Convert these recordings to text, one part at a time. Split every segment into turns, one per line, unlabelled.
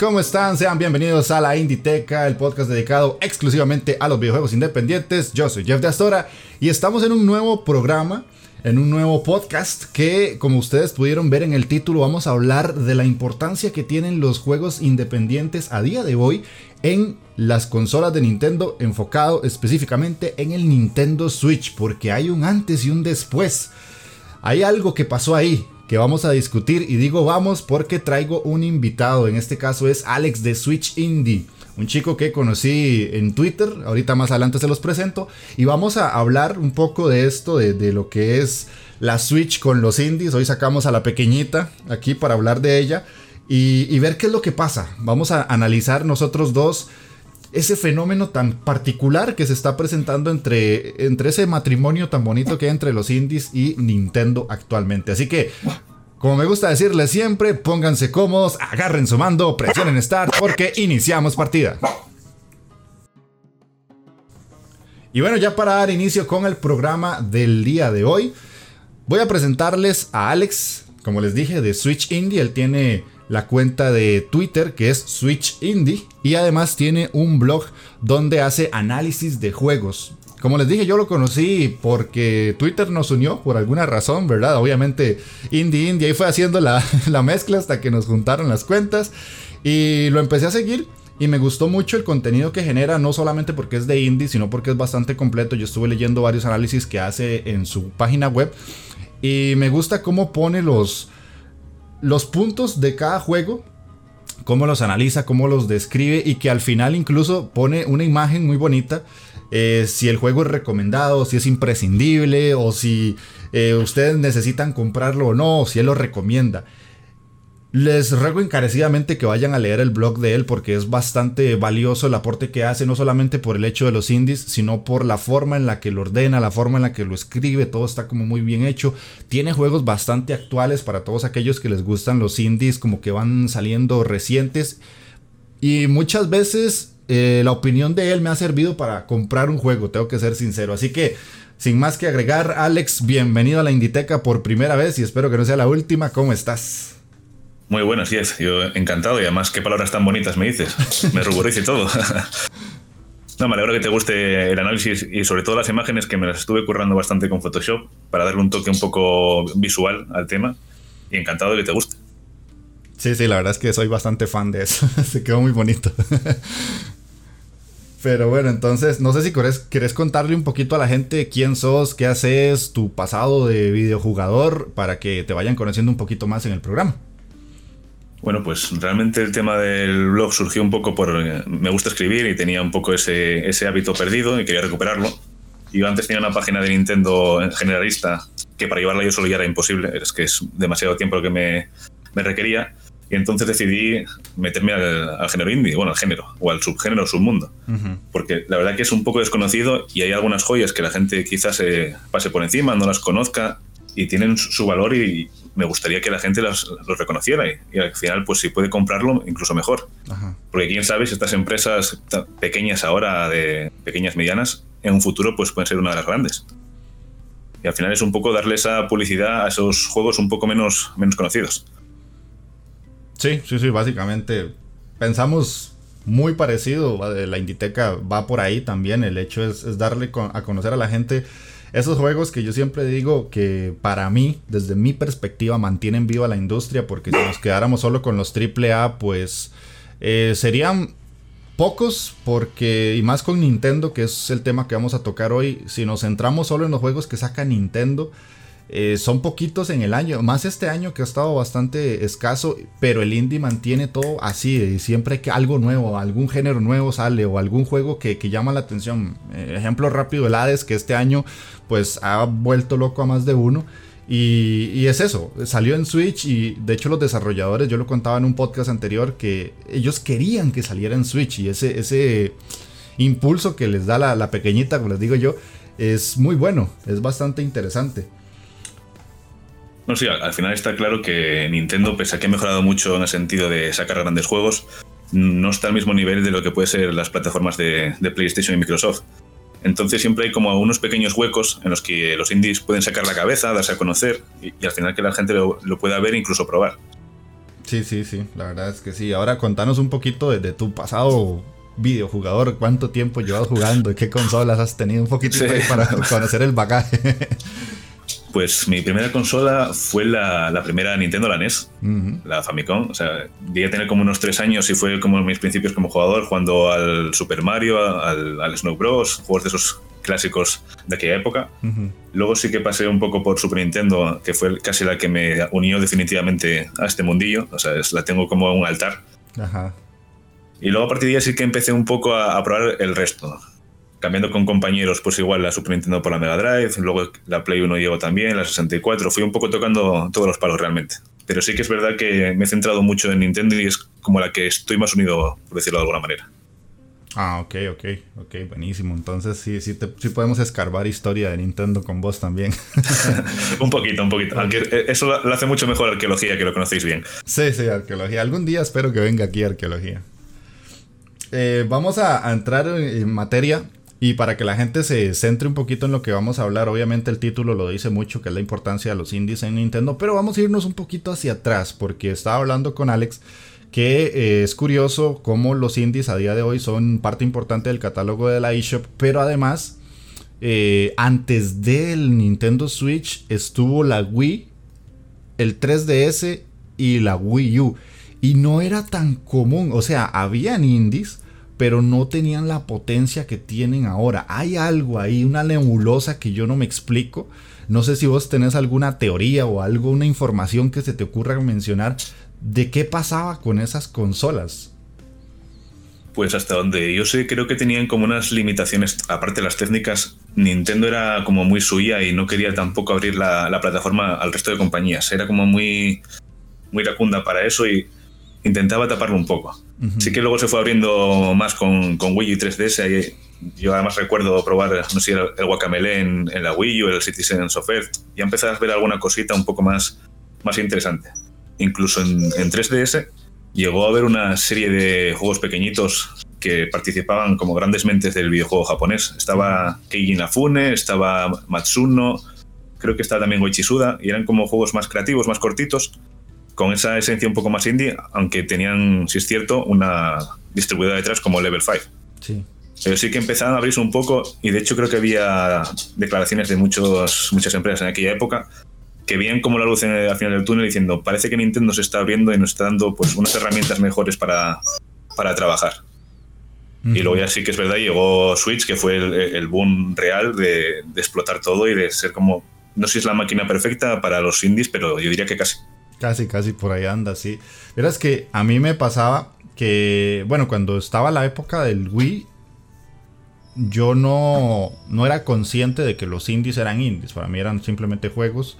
¿Cómo están? Sean bienvenidos a la Inditeca, el podcast dedicado exclusivamente a los videojuegos independientes. Yo soy Jeff de Astora y estamos en un nuevo programa, en un nuevo podcast que, como ustedes pudieron ver en el título, vamos a hablar de la importancia que tienen los juegos independientes a día de hoy en las consolas de Nintendo, enfocado específicamente en el Nintendo Switch, porque hay un antes y un después. Hay algo que pasó ahí, que vamos a discutir. Y digo vamos porque traigo un invitado. En este caso es Alex de Switch Indie. Un chico que conocí en Twitter. Ahorita más adelante se los presento. Y vamos a hablar un poco de esto, de, lo que es la Switch con los indies. Hoy sacamos a la pequeñita aquí para hablar de ella. Y, ver qué es lo que pasa. Vamos a analizar nosotros dos ese fenómeno tan particular que se está presentando entre, entre ese matrimonio tan bonito que hay entre los indies y Nintendo actualmente. Así que, como me gusta decirles siempre, pónganse cómodos, agarren su mando, presionen Start porque iniciamos partida. Y bueno, ya para dar inicio con el programa del día de hoy, voy a presentarles a Alex, como les dije, de Switch Indie. Él tiene la cuenta de Twitter que es Switch Indie y además tiene un blog donde hace análisis de juegos. Como les dije, yo lo conocí porque Twitter nos unió por alguna razón, ¿verdad? Obviamente Indie Indie ahí fue haciendo la, la mezcla hasta que nos juntaron las cuentas y lo empecé a seguir y me gustó mucho el contenido que genera, no solamente porque es de indie, sino porque es bastante completo. Yo estuve leyendo varios análisis que hace en su página web y me gusta cómo pone los, los puntos de cada juego, cómo los analiza, cómo los describe y que al final incluso pone una imagen muy bonita. Eh, si el juego es recomendado, si es imprescindible o si eh, ustedes necesitan comprarlo o no, si él lo recomienda. Les ruego encarecidamente que vayan a leer el blog de él porque es bastante valioso el aporte que hace, no solamente por el hecho de los indies, sino por la forma en la que lo ordena, la forma en la que lo escribe, todo está como muy bien hecho. Tiene juegos bastante actuales para todos aquellos que les gustan los indies, como que van saliendo recientes. Y muchas veces eh, la opinión de él me ha servido para comprar un juego, tengo que ser sincero. Así que sin más que agregar, Alex, bienvenido a la Inditeca por primera vez y espero que no sea la última. ¿Cómo estás?
Muy buenos, yes. Yo encantado y además qué palabras tan bonitas me dices. Me ruborice todo. No, me alegro que te guste el análisis y sobre todo las imágenes que me las estuve currando bastante con Photoshop para darle un toque un poco visual al tema y encantado de que te guste.
Sí, sí, la verdad es que soy bastante fan de eso. Se quedó muy bonito. Pero bueno, entonces, no sé si querés, querés, contarle un poquito a la gente quién sos, qué haces, tu pasado de videojugador, para que te vayan conociendo un poquito más en el programa.
Bueno, pues realmente el tema del blog surgió un poco por... Eh, me gusta escribir y tenía un poco ese, ese hábito perdido y quería recuperarlo. Yo antes tenía una página de Nintendo generalista que para llevarla yo solo ya era imposible, es que es demasiado tiempo lo que me, me requería. Y entonces decidí meterme al, género indie, bueno, al género, o al subgénero, submundo. Porque la verdad que es un poco desconocido y hay algunas joyas que la gente quizás se pase por encima, no las conozca y tienen su valor y, me gustaría que la gente los, reconociera y, al final, pues si puede comprarlo, incluso mejor. Porque quién sabe si estas empresas pequeñas ahora, de pequeñas, medianas, en un futuro pues pueden ser una de las grandes. Y al final es un poco darle esa publicidad a esos juegos un poco menos, menos conocidos.
Sí, sí, sí, básicamente pensamos muy parecido. La Inditeca va por ahí también. El hecho es, es darle a conocer a la gente esos juegos que yo siempre digo que para mí, desde mi perspectiva, mantienen viva la industria, porque si nos quedáramos solo con los AAA, pues eh, serían pocos, porque, y más con Nintendo, que es el tema que vamos a tocar hoy, si nos centramos solo en los juegos que saca Nintendo, eh, son poquitos en el año, más este año que ha estado bastante escaso, pero el indie mantiene todo así, siempre que algo nuevo, algún género nuevo sale o algún juego que, llama la atención. Eh, ejemplo rápido, el Hades, que este año pues ha vuelto loco a más de uno. Y, es eso, salió en Switch y de hecho los desarrolladores, yo lo contaba en un podcast anterior, que ellos querían que saliera en Switch y ese, ese impulso que les da la, la pequeñita, como les digo yo, es muy bueno, es bastante interesante.
No, sí, al final está claro que Nintendo, pese a que ha mejorado mucho en el sentido de sacar grandes juegos, no está al mismo nivel de lo que puede ser las plataformas de, PlayStation y Microsoft. Entonces siempre hay como unos pequeños huecos en los que los indies pueden sacar la cabeza, darse a conocer y, al final que la gente lo, pueda ver e incluso probar.
Sí, sí, sí, la verdad es que sí. Ahora contanos un poquito de, tu pasado videojugador, cuánto tiempo llevas jugando y qué consolas has tenido un poquito para conocer el bagaje.
Pues mi primera consola fue la, primera Nintendo, la NES, la Famicom. O sea, llegué a tener como unos tres años y fue como mis principios como jugador, jugando al Super Mario, al, al Snow Bros, juegos de esos clásicos de aquella época. Luego sí que pasé un poco por Super Nintendo, que fue casi la que me unió definitivamente a este mundillo. O sea, la tengo como un altar. Y luego a partir de ahí sí que empecé un poco a, a probar el resto cambiando con compañeros, pues igual la Super Nintendo por la Mega Drive, luego la Play 1 llegó también, la 64, fui un poco tocando todos los palos realmente. Pero sí que es verdad que me he centrado mucho en Nintendo y es como la que estoy más unido, por decirlo de alguna manera.
Ah, ok, ok, ok, buenísimo. Entonces sí, sí, sí podemos escarbar historia de Nintendo con vos también.
un poquito, un poquito. Aunque eso lo hace mucho mejor arqueología, que lo conocéis bien.
Sí, sí, arqueología. Algún día espero que venga aquí arqueología. Eh, vamos a, entrar en materia y para que la gente se centre un poquito en lo que vamos a hablar, obviamente el título lo dice mucho, que es la importancia de los indies en Nintendo, pero vamos a irnos un poquito hacia atrás, porque estaba hablando con Alex que eh, es curioso cómo los indies a día de hoy son parte importante del catálogo de la eShop, pero además, eh, antes del Nintendo Switch estuvo la Wii, el 3DS y la Wii U. Y no era tan común, o sea, habían indies, pero no tenían la potencia que tienen ahora. Hay algo ahí, una nebulosa que yo no me explico. No sé si vos tenés alguna teoría o alguna información que se te ocurra mencionar de qué pasaba con esas consolas.
Pues hasta donde yo sé, creo que tenían como unas limitaciones, aparte de las técnicas, Nintendo era como muy suya y no quería tampoco abrir la, la plataforma al resto de compañías. Era como muy, muy racunda para eso y intentaba taparlo un poco. Sí que luego se fue abriendo más con, con Wii U 3DS. Yo además recuerdo probar, no sé, el, Guacamele en, la Wii U, el Citizen Software, y empezar a ver alguna cosita un poco más, más interesante. Incluso en, en 3DS llegó a haber una serie de juegos pequeñitos que participaban como grandes mentes del videojuego japonés. Estaba Keiji Inafune, estaba Matsuno, creo que estaba también Goichi Suda, y eran como juegos más creativos, más cortitos, con esa esencia un poco más indie, aunque tenían, si es cierto, una distribuidora detrás como Level 5. Sí. Pero sí que empezaron a abrirse un poco y de hecho creo que había declaraciones de muchos, muchas empresas en aquella época que veían como la luz al final del túnel diciendo parece que Nintendo se está abriendo y nos está dando pues unas herramientas mejores para, para trabajar. Y luego ya sí que es verdad, llegó Switch, que fue el, boom real de, de, explotar todo y de ser como, no sé si es la máquina perfecta para los indies, pero yo diría que casi.
Casi, casi por ahí anda, sí. Verás que a mí me pasaba que, bueno, cuando estaba la época del Wii, yo no, no era consciente de que los indies eran indies. Para mí eran simplemente juegos.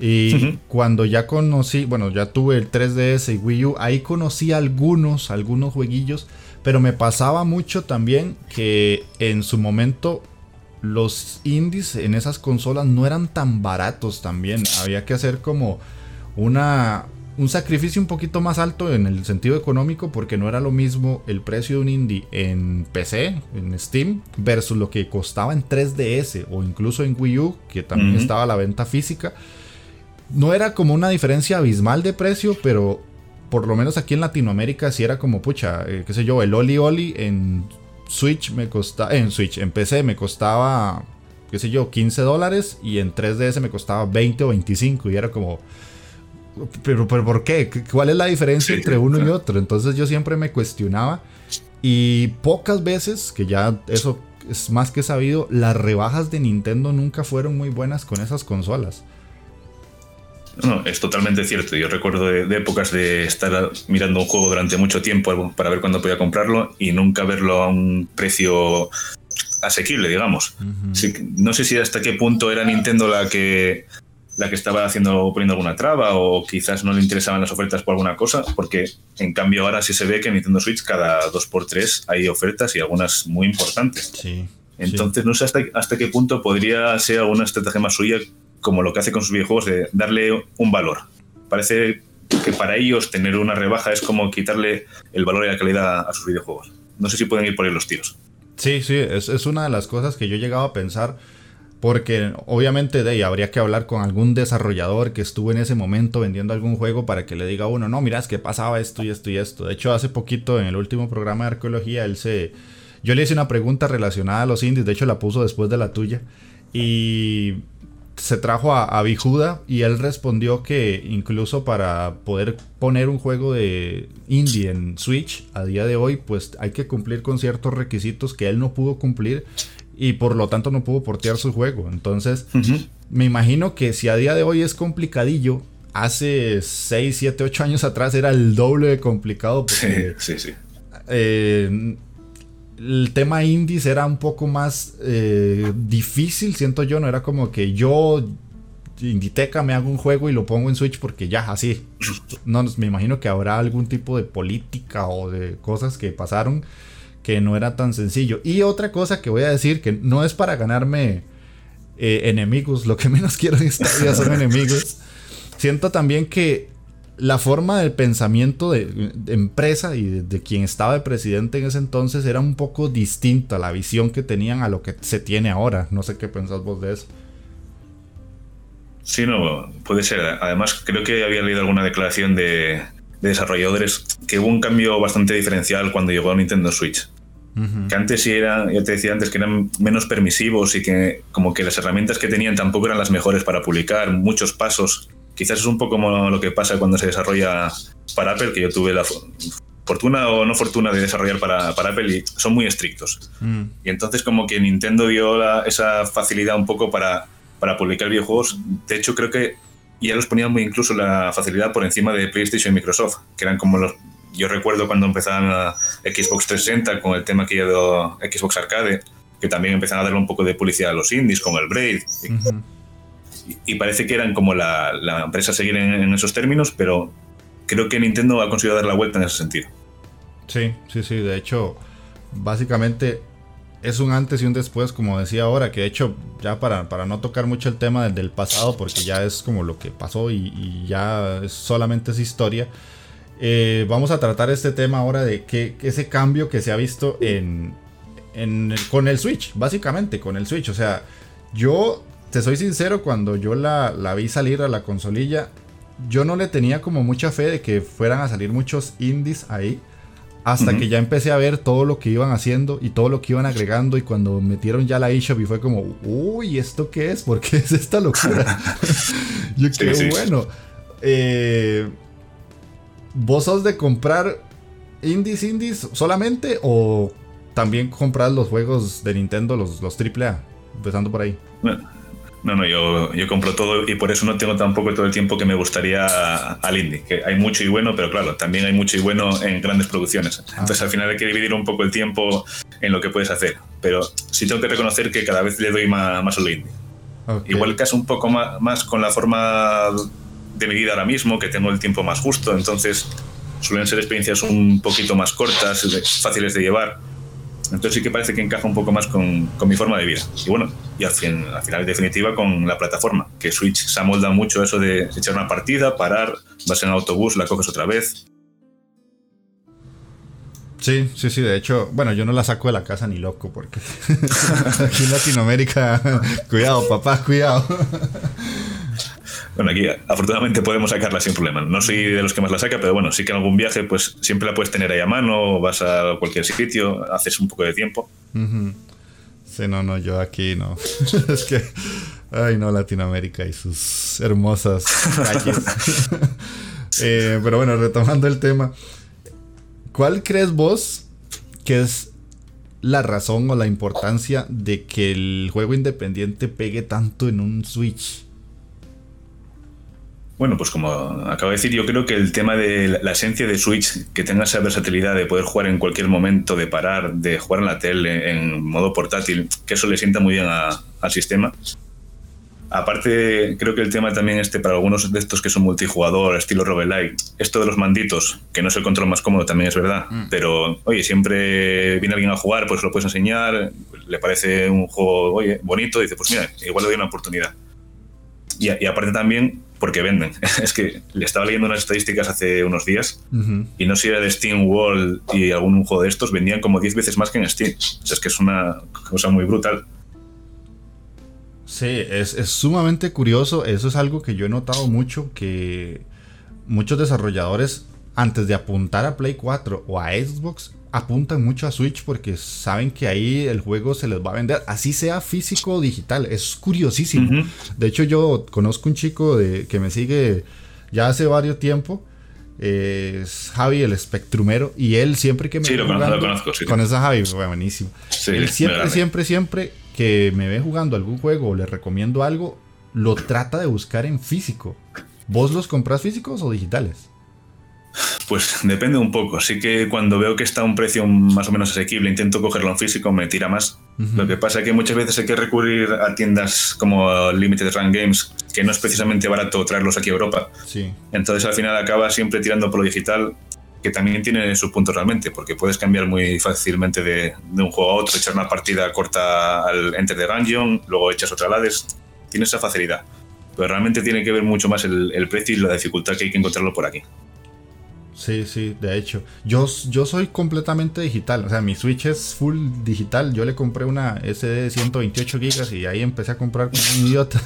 Y cuando ya conocí, bueno, ya tuve el 3DS y Wii U, ahí conocí algunos, algunos jueguillos. Pero me pasaba mucho también que en su momento los indies en esas consolas no eran tan baratos también. Había que hacer como una, un sacrificio un poquito más alto en el sentido económico porque no era lo mismo el precio de un indie en PC, en Steam, versus lo que costaba en 3DS o incluso en Wii U, que también estaba a la venta física. No era como una diferencia abismal de precio, pero por lo menos aquí en Latinoamérica sí era como, pucha, eh, qué sé yo, el Oli Oli en Switch me costaba, en Switch, en PC me costaba, qué sé yo, 15 dólares y en 3DS me costaba 20 o 25 y era como pero, pero ¿por qué? ¿Cuál es la diferencia entre uno y otro? Entonces yo siempre me cuestionaba y pocas veces, que ya eso es más que sabido, las rebajas de Nintendo nunca fueron muy buenas con esas consolas.
No, es totalmente cierto. Yo recuerdo de, épocas de estar mirando un juego durante mucho tiempo para ver cuándo podía comprarlo y nunca verlo a un precio asequible, digamos. no sé si hasta qué punto era Nintendo la que la que estaba haciendo poniendo alguna traba o quizás no le interesaban las ofertas por alguna cosa, porque en cambio ahora sí se ve que en Nintendo Switch cada 2x3 hay ofertas y algunas muy importantes.
Sí.
Entonces no sé hasta, hasta qué punto podría ser alguna estrategia más suya como lo que hace con sus videojuegos de darle un valor. Parece que para ellos tener una rebaja es como quitarle el valor y la calidad a sus videojuegos. No sé si pueden ir por ahí los tiros.
Sí, sí, es, es una de las cosas que yo he llegado a pensar porque obviamente de habría que hablar con algún desarrollador que estuvo en ese momento vendiendo algún juego para que le diga a uno, no, mira, es que pasaba esto y esto y esto. De hecho, hace poquito en el último programa de arqueología, él se... Yo le hice una pregunta relacionada a los indies, de hecho la puso después de la tuya. Y se trajo a, a Bijuda y él respondió que incluso para poder poner un juego de indie en Switch a día de hoy, pues hay que cumplir con ciertos requisitos que él no pudo cumplir y por lo tanto no pudo portear su juego. Entonces, me imagino que si a día de hoy es complicadillo, hace 6, 7, 8 años atrás era el doble de complicado.
Porque, sí, sí.
Eh, el tema indies era un poco más eh, difícil, siento yo, no era como que yo Inditeca me hago un juego y lo pongo en Switch porque ya, así. No, me imagino que habrá algún tipo de política o de cosas que pasaron que no era tan sencillo. Y otra cosa que voy a decir, que no es para ganarme eh, enemigos, lo que menos quiero en esta vida son enemigos. Siento también que la forma del pensamiento de, empresa y de, quien estaba de presidente en ese entonces era un poco distinta la visión que tenían a lo que se tiene ahora. No sé qué pensás vos de eso.
Sí, no, puede ser. Además, creo que había leído alguna declaración de, de desarrolladores que hubo un cambio bastante diferencial cuando llegó a Nintendo Switch. Que antes sí era, ya te decía antes, que eran menos permisivos y que como que las herramientas que tenían tampoco eran las mejores para publicar, muchos pasos. Quizás es un poco como lo que pasa cuando se desarrolla para Apple, que yo tuve la fortuna o no fortuna de desarrollar para, para Apple y son muy estrictos. Mm. Y entonces como que Nintendo dio esa facilidad un poco para, para publicar videojuegos. De hecho creo que y ya los ponían muy incluso la facilidad por encima de PlayStation y Microsoft, que eran como los... Yo recuerdo cuando empezaban a Xbox 360 con el tema que dio Xbox Arcade, que también empezaron a darle un poco de publicidad a los indies, con el Braid. y, parece que eran como la, la empresa a seguir en, esos términos, pero creo que Nintendo ha conseguido dar la vuelta en ese sentido.
Sí, sí, sí. De hecho, básicamente es un antes y un después, como decía ahora, que de hecho, ya para, para no tocar mucho el tema del, pasado, porque ya es como lo que pasó y, ya es, solamente es historia, eh, vamos a tratar este tema ahora de que, ese cambio que se ha visto en, con el Switch, básicamente, con el Switch. O sea, yo te soy sincero, cuando yo la, la vi salir a la consolilla, yo no le tenía como mucha fe de que fueran a salir muchos indies ahí. Hasta que ya empecé a ver todo lo que iban haciendo y todo lo que iban agregando. Y cuando metieron ya la eShop y fue como, uy, ¿esto qué es? ¿Por qué es esta locura? Yo qué bueno. Eh, ¿Vos sos de comprar indies, indies solamente? ¿O también compras los juegos de Nintendo, los, los AAA? Empezando por ahí.
No, no, yo, yo compro todo y por eso no tengo tampoco todo el tiempo que me gustaría al indie. Que hay mucho y bueno, pero claro, también hay mucho y bueno en grandes producciones. Ah. Entonces al final hay que dividir un poco el tiempo en lo que puedes hacer. Pero sí tengo que reconocer que cada vez le doy más, más al indie. Igual que es un poco más, más con la forma de mi vida ahora mismo, que tengo el tiempo más justo, entonces suelen ser experiencias un poquito más cortas, fáciles de llevar entonces sí que parece que encaja un poco más con, mi forma de vida. Y bueno, y al, fin, al final, en definitiva, con la plataforma, que Switch se amolda mucho eso de echar una partida, parar, vas en autobús, la coges otra vez.
Sí, sí, sí, de hecho, bueno, yo no la saco de la casa ni loco, porque aquí en Latinoamérica, cuidado, papá, cuidado.
Bueno, aquí afortunadamente podemos sacarla sin problema. No soy de los que más la saca, pero bueno, sí que en algún viaje pues siempre la puedes tener ahí a mano, vas a cualquier sitio, haces un poco de tiempo.
Sí, no, no, yo aquí no. es que, ay no, Latinoamérica y sus hermosas calles. Eh, pero bueno, retomando el tema, ¿cuál crees vos que es la razón o la importancia de que el juego independiente pegue tanto en un Switch?
Bueno, pues como acabo de decir, yo creo que el tema de la esencia de Switch, que tenga esa versatilidad de poder jugar en cualquier momento, de parar, de jugar en la tele, en modo portátil, que eso le sienta muy bien al sistema. Aparte, creo que el tema también este para algunos de estos que son multijugador, estilo roguelike, esto de los manditos, que no es el control más cómodo, también es verdad. Mm. Pero, oye, siempre viene alguien a jugar, pues lo puedes enseñar, le parece un juego, oye, bonito, y dice, pues mira, igual le doy una oportunidad. Y, aparte también, porque venden. es que le estaba leyendo unas estadísticas hace unos días y no sé si era de Steam World y algún juego de estos, vendían como 10 veces más que en Steam. O sea, es que es una cosa muy brutal.
Sí, es, sumamente curioso. Eso es algo que yo he notado mucho, que muchos desarrolladores, antes de apuntar a Play 4 o a Xbox, apuntan mucho a Switch porque saben que ahí el juego se les va a vender, así sea físico o digital. Es curiosísimo. De hecho, yo conozco un chico de, que me sigue ya hace varios tiempo. es Javi, el espectrumero, y él siempre que me.
Sí, lo conozco,
Con esa Javi, buenísimo. él siempre, siempre, siempre que me ve jugando algún juego o le recomiendo algo, lo trata de buscar en físico. ¿Vos los compras físicos o digitales?
Pues depende un poco. Así que cuando veo que está a un precio más o menos asequible, intento cogerlo en físico, me tira más. Lo que pasa es que muchas veces hay que recurrir a tiendas como Limited Run Games, que no es precisamente barato traerlos aquí a Europa.
Sí.
Entonces al final acaba siempre tirando por lo digital que también tiene sus puntos realmente, porque puedes cambiar muy fácilmente de, un juego a otro, echar una partida corta al Enter the Dungeon, luego echas otra Hades, tiene esa facilidad. Pero realmente tiene que ver mucho más el, el precio y la dificultad que hay que encontrarlo por aquí.
Sí, sí, de hecho. Yo, yo soy completamente digital. O sea, mi Switch es full digital. Yo le compré una SD de 128 GB y ahí empecé a comprar como un idiota.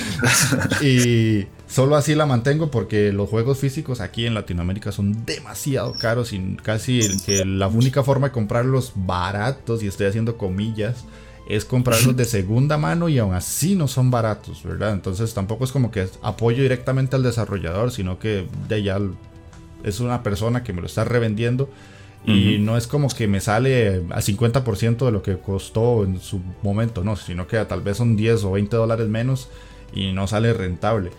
y solo así la mantengo porque los juegos físicos aquí en Latinoamérica son demasiado caros y casi que la única forma de comprarlos baratos, y estoy haciendo comillas, es comprarlos de segunda mano y aún así no son baratos, ¿verdad? Entonces tampoco es como que apoyo directamente al desarrollador, sino que de allá es una persona que me lo está revendiendo. Y no es como que me sale a 50% de lo que costó en su momento, no, sino que tal vez son 10 o 20 dólares menos y no sale rentable.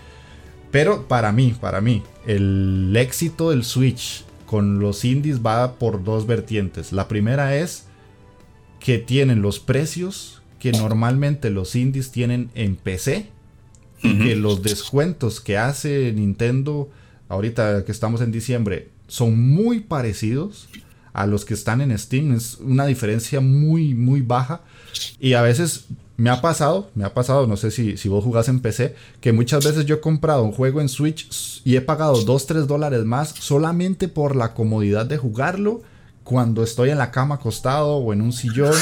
Pero para mí, para mí, el éxito del Switch con los indies va por dos vertientes. La primera es que tienen los precios que normalmente los indies tienen en PC y que los descuentos que hace Nintendo ahorita que estamos en diciembre, son muy parecidos a los que están en Steam. Es una diferencia muy, muy baja. Y a veces me ha pasado, me ha pasado, no sé si, si vos jugás en PC, que muchas veces yo he comprado un juego en Switch y he pagado 2, 3 dólares más solamente por la comodidad de jugarlo cuando estoy en la cama acostado o en un sillón.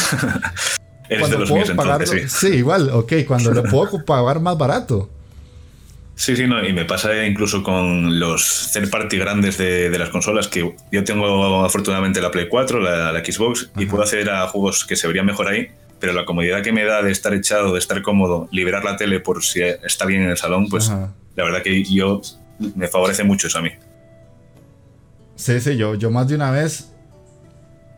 cuando puedo pagarlo,
sí. igual, ok, cuando lo puedo pagar más barato.
Sí, sí, no, y me pasa incluso con los third party grandes de, las consolas, que yo tengo afortunadamente la Play 4, la, Xbox, y puedo acceder a juegos que se verían mejor ahí, pero la comodidad que me da de estar echado, de estar cómodo, liberar la tele por si está bien en el salón, pues la verdad que yo me favorece mucho eso a mí.
Sí, sí, yo, yo más de una vez,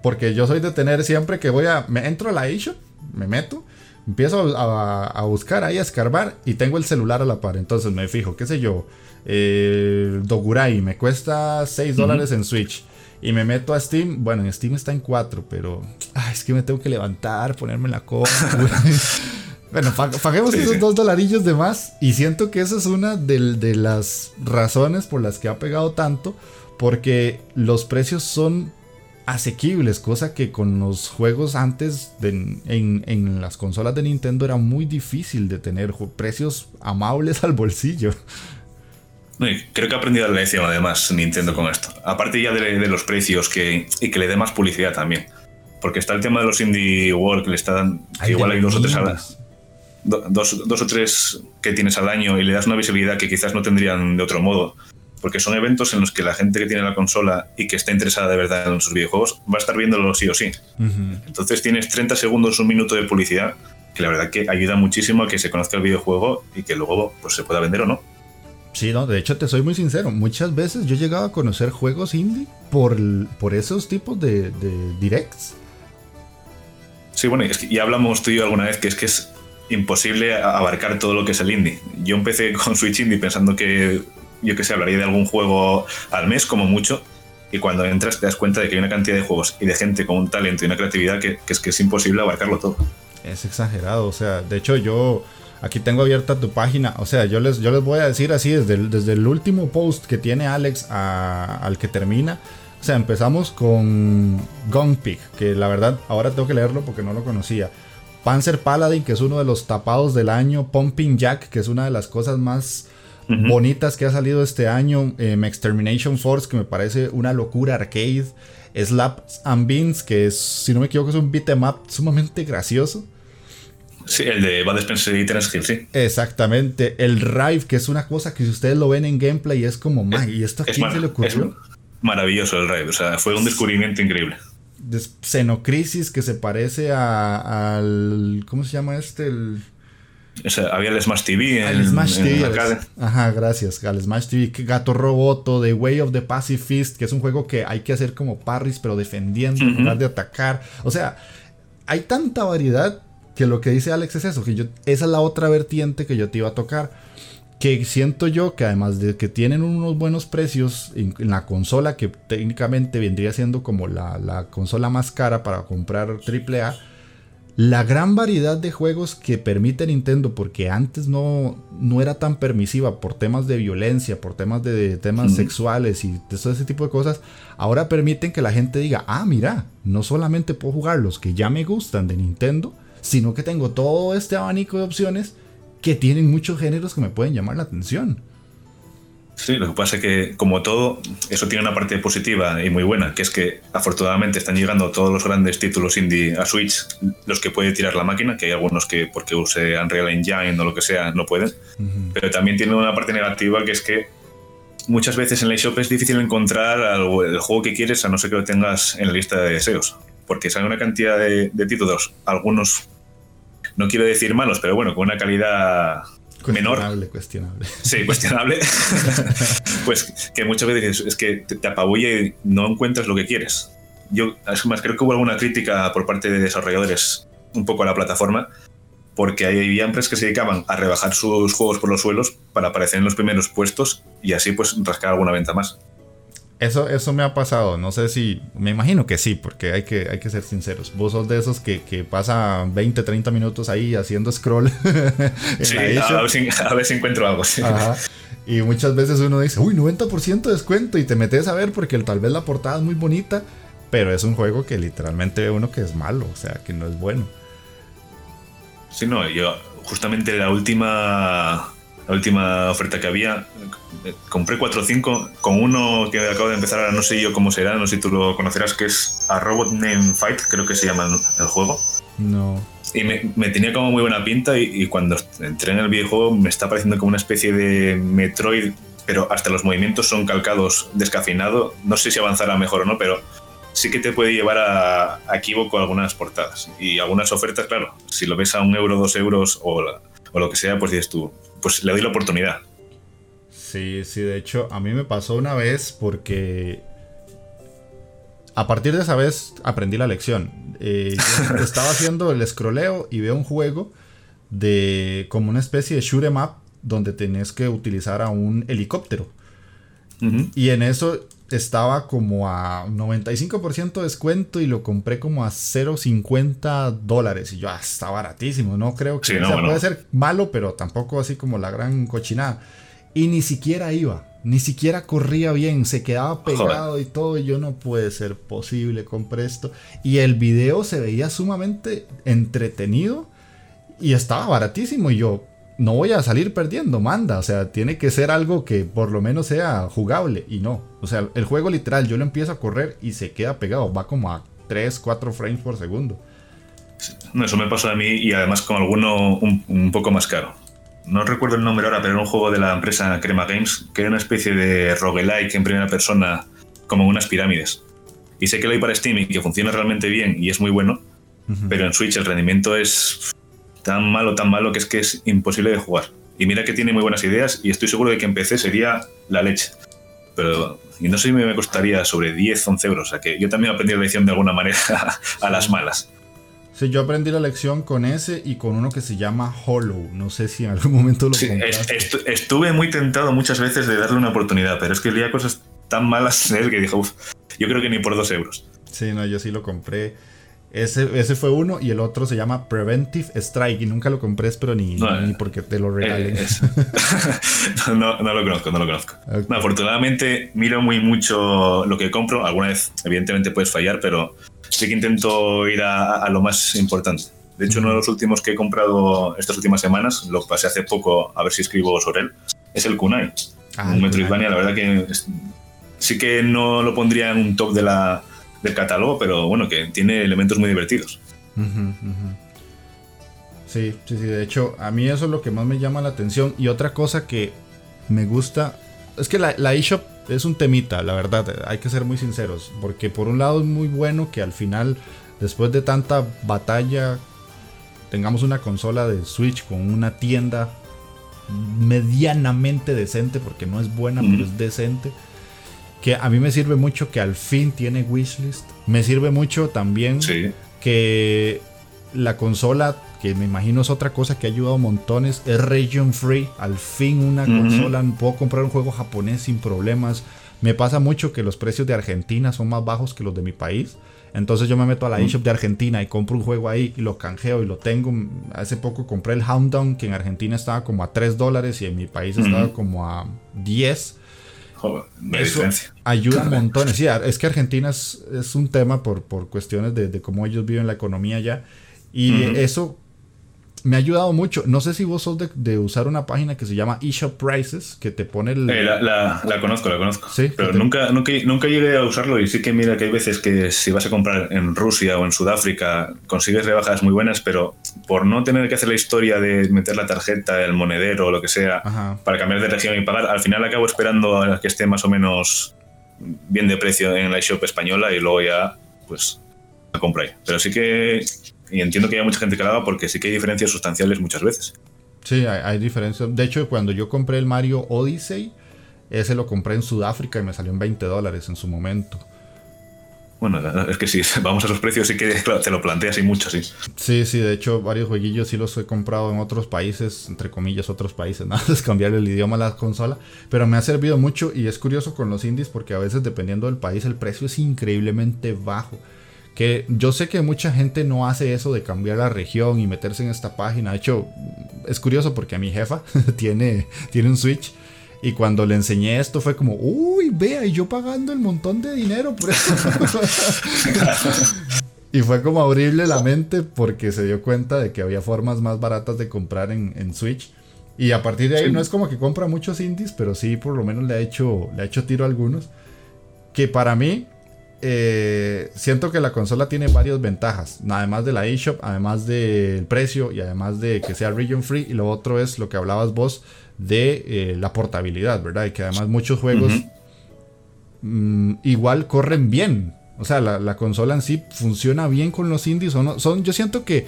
porque yo soy de tener siempre que voy a, me entro a la eShop, me meto, empiezo a, buscar ahí, a escarbar y tengo el celular a la par. Entonces me fijo, qué sé yo, eh, Dogurai me cuesta 6 dólares en Switch. Y me meto a Steam. Bueno, en Steam está en 4, pero es que me tengo que levantar, ponerme la copa. bueno, paguemos esos 2 dolarillos de más. Y siento que esa es una de las razones por las que ha pegado tanto. Porque los precios son asequibles, cosa que con los juegos antes en, las consolas de Nintendo era muy difícil de tener precios amables al bolsillo.
Creo que ha aprendido la lección además Nintendo con esto. Aparte ya de, los precios que, y que le dé más publicidad también. Porque está el tema de los Indie World que le están... igual hay dos o tres. Dos, dos, o tres que tienes al año y le das una visibilidad que quizás no tendrían de otro modo porque son eventos en los que la gente que tiene la consola y que está interesada de verdad en sus videojuegos va a estar viéndolo sí o sí. Entonces tienes 30 segundos, un minuto de publicidad, que la verdad que ayuda muchísimo a que se conozca el videojuego y que luego pues, se pueda vender o no.
Sí, no, de hecho te soy muy sincero, muchas veces yo he llegado a conocer juegos indie por, por esos tipos de, directs.
Sí, bueno, es que ya hablamos tú y yo alguna vez que es que es imposible abarcar todo lo que es el indie. Yo empecé con Switch Indie pensando que, yo que sé, hablaría de algún juego al mes como mucho. Y cuando entras te das cuenta de que hay una cantidad de juegos y de gente con un talento y una creatividad que, es que es imposible abarcarlo todo.
Es exagerado, o sea, de hecho yo aquí tengo abierta tu página, o sea, yo les, yo les voy a decir así desde el, desde el último post que tiene Alex al que termina. O sea, empezamos con Gunpig, que la verdad ahora tengo que leerlo porque no lo conocía. Panzer Paladin, que es uno de los tapados del año. Pumping Jack, que es una de las cosas más bonitas que ha salido este año. Eh, Extermination Force, que me parece una locura arcade. Slaps and Beans, que es, si no me equivoco, es un beat'em up sumamente gracioso.
Sí, el de Bad Spencer y Terence Hill, sí.
Exactamente. El Rive, que es una cosa que si ustedes lo ven en gameplay es como, ¿y esto a quién se le ocurrió?
maravilloso el Rive, o sea, fue un descubrimiento increíble.
Xenocrisis que se parece a, al. ¿Cómo se llama este? El,
había el Smash TV. El Smash TV.
ajá, gracias. Al Smash TV. Gato Roboto, The Way of the Pacifist, que es un juego que hay que hacer como parries, pero defendiendo en lugar de atacar. O sea, hay tanta variedad que lo que dice Alex es eso, que yo, esa es la otra vertiente que yo te iba a tocar que siento yo que además de que tienen unos buenos precios en, la consola, que técnicamente vendría siendo como la, consola más cara para comprar AAA, la gran variedad de juegos que permite Nintendo, porque antes no, no era tan permisiva por temas de violencia, por temas de, temas sexuales y todo ese tipo de cosas, ahora permiten que la gente diga, ah, mira, no solamente puedo jugar los que ya me gustan de Nintendo, sino que tengo todo este abanico de opciones que tienen muchos géneros que me pueden llamar la atención.
Sí, lo que pasa es que, como todo, eso tiene una parte positiva y muy buena, que es que afortunadamente están llegando todos los grandes títulos indie a Switch, los que puede tirar la máquina, que hay algunos que porque use Unreal Engine o lo que sea no pueden, pero también tiene una parte negativa que es que muchas veces en la eShop es difícil encontrar el juego que quieres a no ser que lo tengas en la lista de deseos, porque sale una cantidad de títulos, algunos no quiero decir malos, pero bueno, con una calidad menor.
Cuestionable.
Sí, cuestionable. pues que muchas veces es que te, apabulla y no encuentras lo que quieres. Yo, es más, creo que hubo alguna crítica por parte de desarrolladores un poco a la plataforma, porque hay empresas que se dedicaban a rebajar sus juegos por los suelos para aparecer en los primeros puestos y así pues rascar alguna venta más.
Eso, eso me ha pasado, no sé si, me imagino que sí, porque hay que, hay que ser sinceros. Vos sos de esos que, que pasan 20, 30 minutos ahí haciendo scroll.
sí, a, ver a, ver si, encuentro algo.
Y muchas veces uno dice, uy, 90% de descuento y te metes a ver porque tal vez la portada es muy bonita, pero es un juego que literalmente ve uno que es malo, o sea, que no es bueno.
Sí, no, yo justamente la última la última oferta que había. Compré 4 o 5 con uno que acabo de empezar ahora, no sé yo cómo será, no sé si tú lo conocerás, que es a Robot Name Fight, creo que se llama el juego.
No.
Y me, tenía como muy buena pinta y, cuando entré en el videojuego me está pareciendo como una especie de Metroid, pero hasta los movimientos son calcados descafeinado. No sé si avanzará mejor o no, pero sí que te puede llevar a, a equívoco algunas portadas. Y algunas ofertas, claro, si lo ves a un euro, dos euros o, o lo que sea, pues dices tú, pues le doy la oportunidad.
Sí, sí, de hecho, a mí me pasó una vez porque a partir de esa vez aprendí la lección. Eh, estaba haciendo el scrolleo y veo un juego de como una especie de shoot em up donde tenés que utilizar a un helicóptero. Y en eso estaba como a 95% de descuento y lo compré como a 0.50 dólares. Y yo, ah, está baratísimo, no creo que puede ser malo, pero tampoco así como la gran cochinada. Y ni siquiera iba, ni siquiera corría bien, se quedaba pegado y todo. Y yo no puede ser posible, compré esto. Y el video se veía sumamente entretenido y estaba baratísimo. Y yo, no voy a salir perdiendo, manda. O sea, tiene que ser algo que por lo menos sea jugable. Y no. O sea, el juego literal, yo lo empiezo a correr y se queda pegado. Va como a 3, 4 frames por segundo.
Eso me pasó a mí y además con alguno un, poco más caro. No recuerdo el nombre ahora, pero era un juego de la empresa Crema Games, que era una especie de roguelike en primera persona, como unas pirámides. Y sé que lo hay para Steam y que funciona realmente bien y es muy bueno, pero en Switch el rendimiento es tan malo, tan malo que es que es imposible de jugar. Y mira que tiene muy buenas ideas y estoy seguro de que en PC sería la leche. Pero, y no sé si me costaría sobre 10, 11 euros. O sea que yo también aprendí la lección de alguna manera a las malas.
Sí, yo aprendí la lección con ese y con uno que se llama Hollow. No sé si en algún momento lo
sí, estuve muy tentado muchas veces de darle una oportunidad, pero es que leía cosas tan malas en él que dije, uff, yo creo que ni por dos euros.
Sí, no, yo sí lo compré. Ese, ese fue uno y el otro se llama Preventive Strike y nunca lo compré, pero ni, ni porque te lo regalen. Eh,
no, no, lo conozco, no lo conozco. afortunadamente miro muy mucho lo que compro. Alguna vez, evidentemente, puedes fallar, pero sí que intento ir a, lo más importante. De hecho, uno de los últimos que he comprado estas últimas semanas, lo pasé hace poco a ver si escribo sobre él, es el Kunai. Ah, un Metroidvania, la verdad que sí que no lo pondría en un top de la, del catálogo, pero bueno, que tiene elementos muy divertidos.
Sí, sí, sí, de hecho, a mí eso es lo que más me llama la atención. Y otra cosa que me gusta es que la, la eShop es un temita, la verdad, hay que ser muy sinceros, porque por un lado es muy bueno que al final, después de tanta batalla, tengamos una consola de Switch con una tienda medianamente decente, porque no es buena, pero es decente. Que a mí me sirve mucho que al fin tiene wishlist. Me sirve mucho también que la consola, que me imagino es otra cosa que ha ayudado montones, es region free. Al fin una consola, puedo comprar un juego japonés sin problemas. Me pasa mucho que los precios de Argentina son más bajos que los de mi país. Entonces yo me meto a la eShop de Argentina y compro un juego ahí y lo canjeo y lo tengo. Hace poco compré el Houndown que en Argentina estaba como a 3 dólares y en mi país estaba como a 10.
Eso
ayuda un montón. Sí, es que Argentina es, un tema por, por cuestiones de, de, cómo ellos viven la economía ya. Y eso me ha ayudado mucho. No sé si vos sos de, usar una página que se llama eShop Prices, que te pone el...
Eh, la, conozco, la conozco. Sí. Pero nunca, nunca, nunca, llegué a usarlo y sí que mira que hay veces que si vas a comprar en Rusia o en Sudáfrica consigues rebajas muy buenas, pero por no tener que hacer la historia de meter la tarjeta, el monedero o lo que sea para cambiar de región y pagar, al final acabo esperando a que esté más o menos bien de precio en la eShop española y luego ya pues la compro ahí. Pero sí que y entiendo que hay mucha gente que lo haga porque sí que hay diferencias sustanciales muchas veces.
Sí, hay, diferencias. De hecho, cuando yo compré el Mario Odyssey, ese lo compré en Sudáfrica y me salió en 20 dólares en su momento.
Bueno, es que sí, vamos a los precios, sí que te lo planteas y mucho, sí.
Sí, sí, de hecho, varios jueguillos sí los he comprado en otros países, entre comillas, otros países, nada es cambiar el idioma a la consola, pero me ha servido mucho y es curioso con los indies porque a veces, dependiendo del país, el precio es increíblemente bajo. Que yo sé que mucha gente no hace eso de cambiar la región y meterse en esta página. De hecho, es curioso porque a mi jefa tiene, tiene un Switch. Y cuando le enseñé esto fue como, uy, vea, y yo pagando el montón de dinero por eso. y fue como abrirle la mente porque se dio cuenta de que había formas más baratas de comprar en, Switch. Y a partir de ahí no es como que compra muchos indies, pero sí por lo menos le ha hecho, le ha hecho tiro a algunos. Que para mí eh, siento que la consola tiene varias ventajas, además de la eShop, además del precio y además de que sea region free. Y lo otro es lo que hablabas vos de eh, la portabilidad, ¿verdad? Y que además muchos juegos mm, igual corren bien. O sea, la, consola en sí funciona bien con los indies. Son, son, yo siento que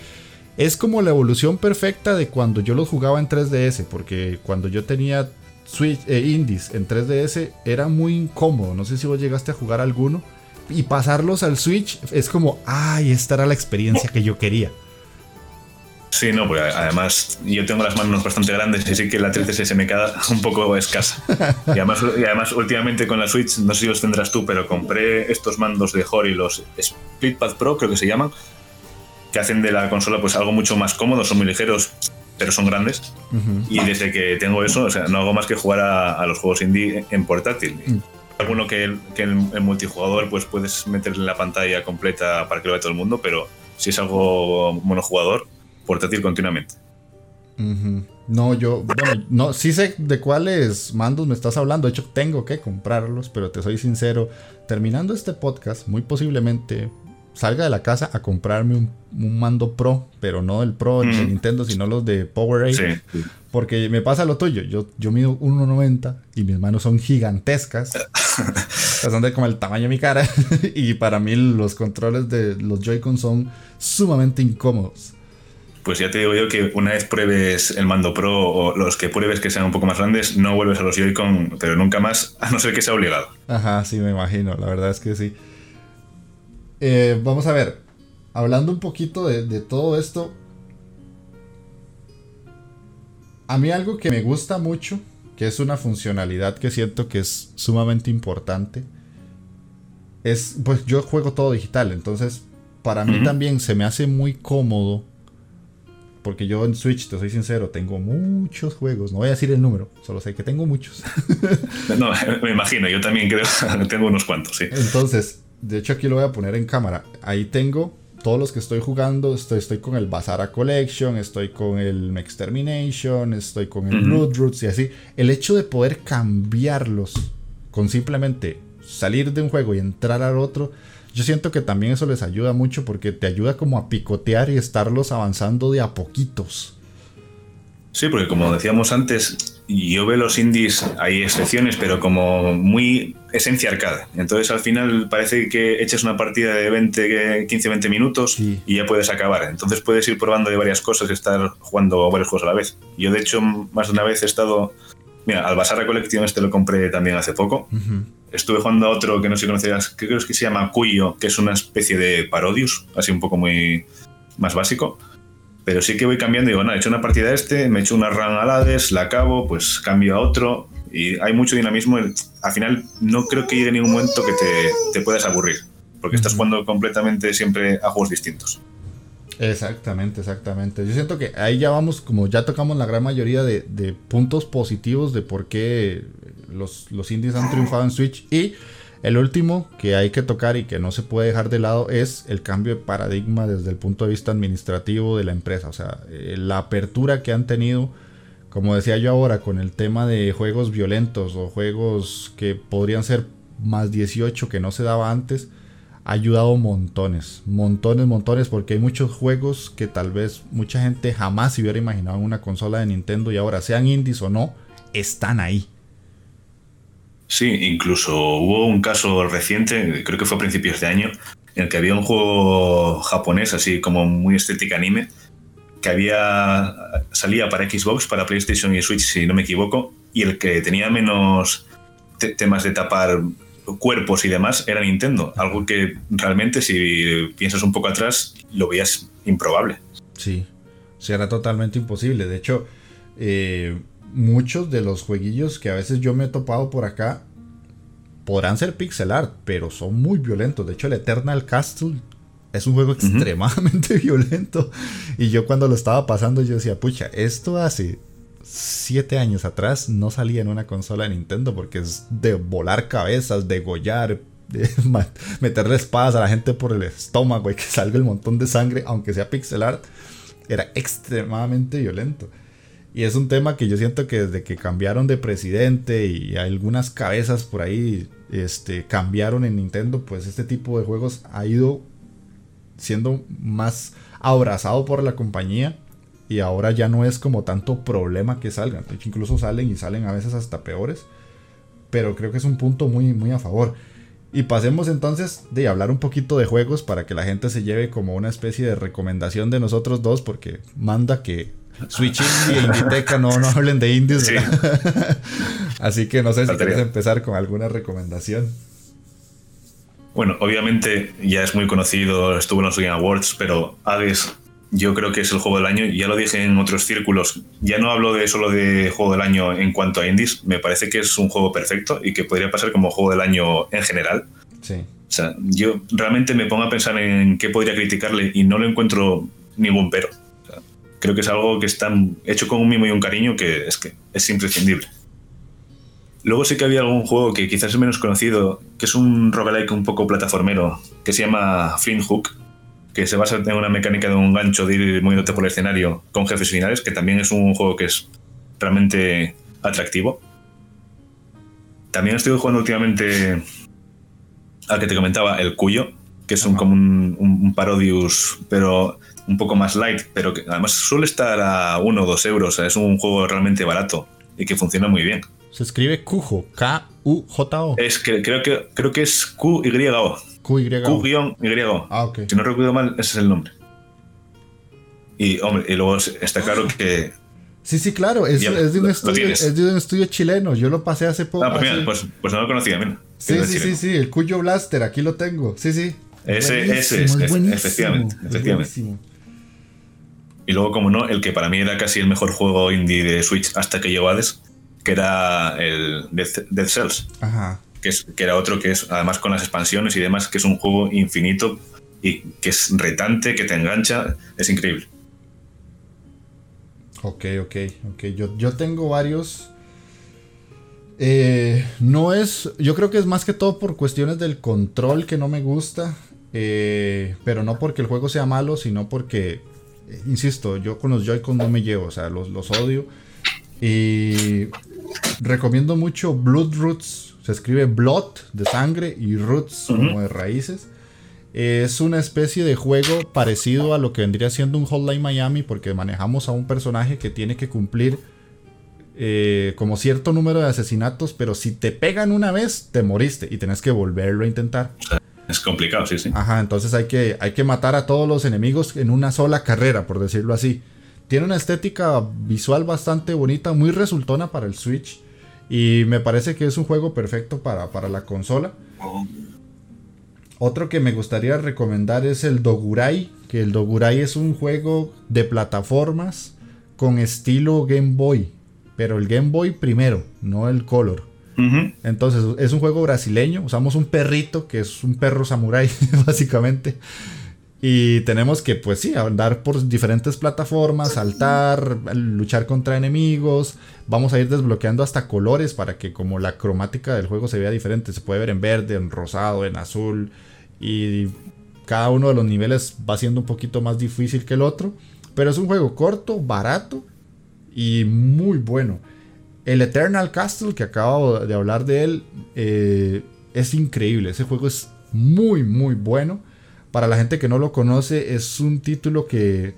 es como la evolución perfecta de cuando yo los jugaba en 3DS, porque cuando yo tenía Switch, eh, indies en 3DS era muy incómodo. No sé si vos llegaste a jugar alguno y pasarlos al Switch es como, ay, esta era la experiencia que yo quería.
Sí, no, porque además yo tengo las manos bastante grandes y sí que la 3DS se me queda un poco escasa. Y además, y además últimamente con la Switch, no sé si los tendrás tú, pero compré estos mandos de Hori, los Splitpad Pro, creo que se llaman, que hacen de la consola pues algo mucho más cómodo, son muy ligeros, pero son grandes. Y desde que tengo eso, o sea, no hago más que jugar a, los juegos indie en portátil. Mm alguno que, el, que el, multijugador pues puedes meterle la pantalla completa para que lo vea todo el mundo, pero si es algo monojugador, portátil continuamente.
No, yo, bueno, no, sí sé de cuáles mandos me estás hablando. De hecho, tengo que comprarlos, pero te soy sincero. Terminando este podcast, muy posiblemente salga de la casa a comprarme un, mando Pro, pero no el Pro de. Nintendo, sino los de Powerade. Porque me pasa lo tuyo. Yo, yo mido 1,90 y mis manos son gigantescas. son de como el tamaño de mi cara. y para mí los controles de los Joy-Con son sumamente incómodos.
Pues ya te digo yo que una vez pruebes el mando Pro o los que pruebes que sean un poco más grandes, no vuelves a los Joy-Con, pero nunca más, a no ser que sea obligado.
Ajá, sí, me imagino. La verdad es que sí. Eh, vamos a ver. hablando un poquito de, de todo esto, a mí algo que me gusta mucho, que es una funcionalidad que siento que es sumamente importante, es, pues yo juego todo digital, entonces para mí también se me hace muy cómodo, porque yo en Switch, te soy sincero, tengo muchos juegos, no voy a decir el número, solo sé que tengo muchos.
no, me imagino, yo también creo tengo unos cuantos, sí.
Entonces, de hecho aquí lo voy a poner en cámara, ahí tengo todos los que estoy jugando, estoy, estoy con el Bazara Collection, estoy con el Extermination, estoy con el Blood Roots y así. El hecho de poder cambiarlos con simplemente salir de un juego y entrar al otro, yo siento que también eso les ayuda mucho porque te ayuda como a picotear y estarlos avanzando de a poquitos.
Sí, porque como decíamos antes, yo veo los indies, hay excepciones, pero como muy esencia arcade. Entonces al final parece que eches una partida de 20, 15, 20 minutos y ya puedes acabar. Entonces puedes ir probando de varias cosas y estar jugando varios juegos a la vez. Yo de hecho más de una vez he estado... Mira, al Basara Collection este lo compré también hace poco. Estuve jugando a otro que no sé si conocerás, creo que se llama Cuyo, que es una especie de Parodius, así un poco muy más básico. Pero sí que voy cambiando y digo, no, he hecho una partida a este, me he hecho una run al Hades, la acabo, pues cambio a otro. Y hay mucho dinamismo. Al final, no creo que llegue ningún momento que te, te puedas aburrir. Porque estás jugando completamente siempre a juegos distintos.
Exactamente, exactamente. Yo siento que ahí ya vamos, como ya tocamos la gran mayoría de, de puntos positivos de por qué los, los indies han triunfado en Switch. Y el último que hay que tocar y que no se puede dejar de lado es el cambio de paradigma desde el punto de vista administrativo de la empresa. O sea, eh, la apertura que han tenido, como decía yo ahora, con el tema de juegos violentos o juegos que podrían ser más 18 que no se daba antes, ha ayudado montones, montones, montones, porque hay muchos juegos que tal vez mucha gente jamás se hubiera imaginado en una consola de Nintendo y ahora sean indies o no, están ahí.
Sí, incluso hubo un caso reciente, creo que fue a principios de año, en el que había un juego japonés, así como muy estética anime, que había salía para Xbox, para PlayStation y Switch, si no me equivoco, y el que tenía menos temas de tapar cuerpos y demás era Nintendo, algo que realmente si piensas un poco atrás lo veías improbable.
Sí, era totalmente imposible. De hecho, eh, muchos de los jueguillos que a veces yo me he topado por acá podrán ser pixel art, pero son muy violentos. De hecho, el Eternal Castle es un juego extremadamente violento. Y yo cuando lo estaba pasando, yo decía, pucha, esto hace siete años atrás no salía en una consola de Nintendo porque es de volar cabezas, degollar, de meterle espadas a la gente por el estómago y que salga el montón de sangre, aunque sea pixel art, era extremadamente violento. Y es un tema que yo siento que desde que cambiaron de presidente y algunas cabezas por ahí este, cambiaron en Nintendo, pues este tipo de juegos ha ido siendo más abrazado por la compañía y ahora ya no es como tanto problema que salgan. Incluso salen y salen a veces hasta peores. Pero creo que es un punto muy, muy a favor. Y pasemos entonces de hablar un poquito de juegos para que la gente se lleve como una especie de recomendación de nosotros dos, porque manda que Switch Indie y Inditeca no, no hablen de indies. Así que no sé si quieres empezar con alguna recomendación.
Bueno, obviamente ya es muy conocido, estuvo en los Game Awards, pero Hades yo creo que es el juego del año. Ya lo dije en otros círculos. Ya no hablo de solo de juego del año en cuanto a indies. Me parece que es un juego perfecto y que podría pasar como juego del año en general.
Sí.
O sea, yo realmente me pongo a pensar en qué podría criticarle y no lo encuentro ningún pero creo que es algo que está hecho con un mimo y un cariño que es que es imprescindible. Luego sí que había algún juego que quizás es menos conocido, que es un roguelike un poco plataformero, que se llama Flint Hook, que se basa en una mecánica de un gancho de ir moviéndote por el escenario con jefes finales, que también es un juego que es realmente atractivo. También estoy jugando últimamente al que te comentaba, el Cuyo, que es un, como un, un, Parodius, pero un poco más light, pero que además suele estar a 1 o 2 euros. es un juego realmente barato y que funciona muy bien.
Se escribe Kujo, K-U-J-O.
Es que creo que creo que es Q-Y-O.
Q-Y.
Q-Y.
Ah, ok.
Si no recuerdo mal, ese es el nombre. Y, hombre, y luego está claro que.
Sí, sí, claro. Es, es, de un estudio, es, de un estudio, chileno. Yo lo pasé hace poco.
Ah, pues, mira, pues, pues, no lo conocía, mira.
Sí, sí, sí, sí. El Cuyo Blaster, aquí lo tengo. Sí, sí.
Ese, ese es, efectivamente. efectivamente. Y luego, como no, el que para mí era casi el mejor juego indie de Switch hasta que llegó Hades, que era el Dead, Cells. Ajá. Que, es, que era otro que es, además con las expansiones y demás, que es un juego infinito y que es retante, que te engancha, es increíble.
Ok, ok, ok. Yo, yo tengo varios. Eh, no es. Yo creo que es más que todo por cuestiones del control que no me gusta. Eh, pero no porque el juego sea malo, sino porque insisto, yo con los Joy-Con no me llevo, o sea, los, los odio. Y recomiendo mucho Blood Roots. Se escribe Blood de sangre y Roots como de raíces. Es una especie de juego parecido a lo que vendría siendo un Hotline Miami porque manejamos a un personaje que tiene que cumplir eh, como cierto número de asesinatos, pero si te pegan una vez, te moriste y tenés que volverlo a intentar.
Es complicado, sí, sí.
Ajá, entonces hay que, hay que matar a todos los enemigos en una sola carrera, por decirlo así. Tiene una estética visual bastante bonita, muy resultona para el Switch. Y me parece que es un juego perfecto para, para la consola. Otro que me gustaría recomendar es el Dogurai, que el Dogurai es un juego de plataformas con estilo Game Boy, pero el Game Boy primero, no el Color. Entonces, es un juego brasileño. Usamos un perrito que es un perro samurái, básicamente. Y tenemos que, pues sí, andar por diferentes plataformas, saltar, luchar contra enemigos. Vamos a ir desbloqueando hasta colores para que como la cromática del juego se vea diferente. Se puede ver en verde, en rosado, en azul. Y cada uno de los niveles va siendo un poquito más difícil que el otro. Pero es un juego corto, barato y muy bueno. El Eternal Castle, que acabo de hablar de él, eh, es increíble. Ese juego es muy, muy bueno. Para la gente que no lo conoce, es un título que